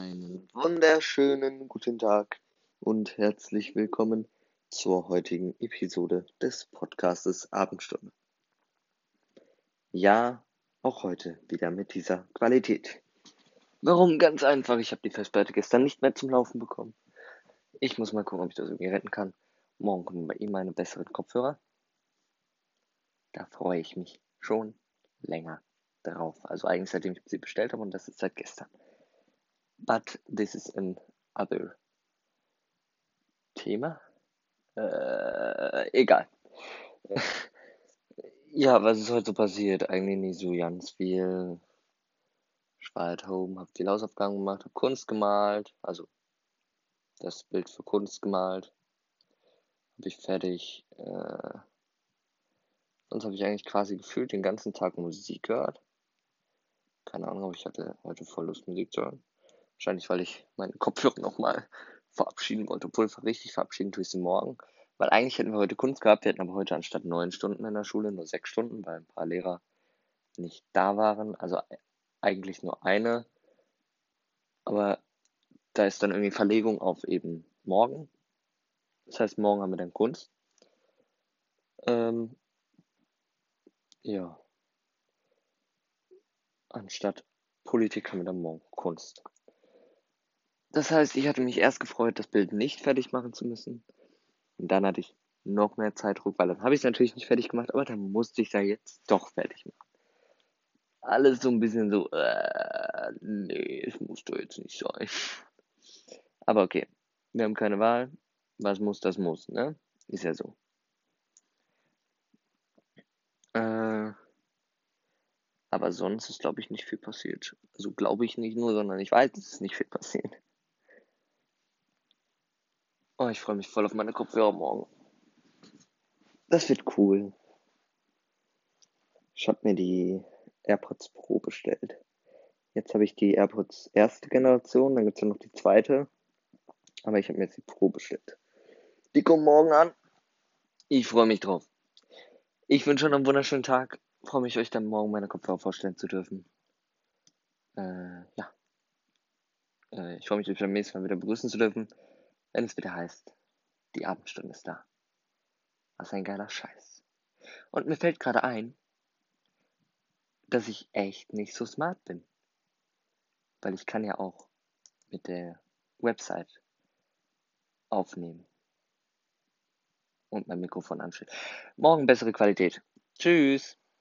Einen wunderschönen guten Tag und herzlich willkommen zur heutigen Episode des Podcastes Abendstunde. Ja, auch heute wieder mit dieser Qualität. Warum? Ganz einfach, ich habe die Festplatte gestern nicht mehr zum Laufen bekommen. Ich muss mal gucken, ob ich das irgendwie retten kann. Morgen kommen bei ihm meine besseren Kopfhörer. Da freue ich mich schon länger drauf. Also eigentlich seitdem ich sie bestellt habe und das ist seit gestern. But this is an other Thema. Äh, egal. ja, was ist heute so passiert? Eigentlich nicht so ganz viel. Ich war at home, hab die Hausaufgaben gemacht, hab Kunst gemalt, also das Bild für Kunst gemalt. Hab ich fertig. Äh, sonst habe ich eigentlich quasi gefühlt den ganzen Tag Musik gehört. Keine Ahnung, aber ich hatte heute voll Lust, Musik zu hören. Wahrscheinlich, weil ich meine Kopfhörer nochmal verabschieden wollte. Obwohl richtig verabschieden tue ich sie morgen. Weil eigentlich hätten wir heute Kunst gehabt, wir hätten aber heute anstatt neun Stunden in der Schule nur sechs Stunden, weil ein paar Lehrer nicht da waren. Also eigentlich nur eine. Aber da ist dann irgendwie Verlegung auf eben morgen. Das heißt, morgen haben wir dann Kunst. Ähm, ja anstatt Politik haben wir dann morgen Kunst. Das heißt, ich hatte mich erst gefreut, das Bild nicht fertig machen zu müssen. Und dann hatte ich noch mehr Zeitdruck, weil dann habe ich es natürlich nicht fertig gemacht, aber dann musste ich ja jetzt doch fertig machen. Alles so ein bisschen so, äh, nee, es muss doch jetzt nicht sein. Aber okay, wir haben keine Wahl. Was muss, das muss, ne? Ist ja so. Äh, aber sonst ist, glaube ich, nicht viel passiert. Also glaube ich nicht nur, sondern ich weiß, es ist nicht viel passiert. Oh, ich freue mich voll auf meine Kopfhörer morgen. Das wird cool. Ich habe mir die AirPods Pro bestellt. Jetzt habe ich die AirPods erste Generation, dann gibt es ja noch die zweite. Aber ich habe mir jetzt die Pro bestellt. Die kommen morgen an. Ich freue mich drauf. Ich wünsche euch einen wunderschönen Tag freue mich, euch dann morgen meine Kopfhörer vorstellen zu dürfen. Äh, ja. Äh, ich freue mich, euch beim nächsten Mal wieder begrüßen zu dürfen, wenn es wieder heißt, die Abendstunde ist da. Was ein geiler Scheiß. Und mir fällt gerade ein, dass ich echt nicht so smart bin. Weil ich kann ja auch mit der Website aufnehmen. Und mein Mikrofon anschließen. Morgen bessere Qualität. Tschüss.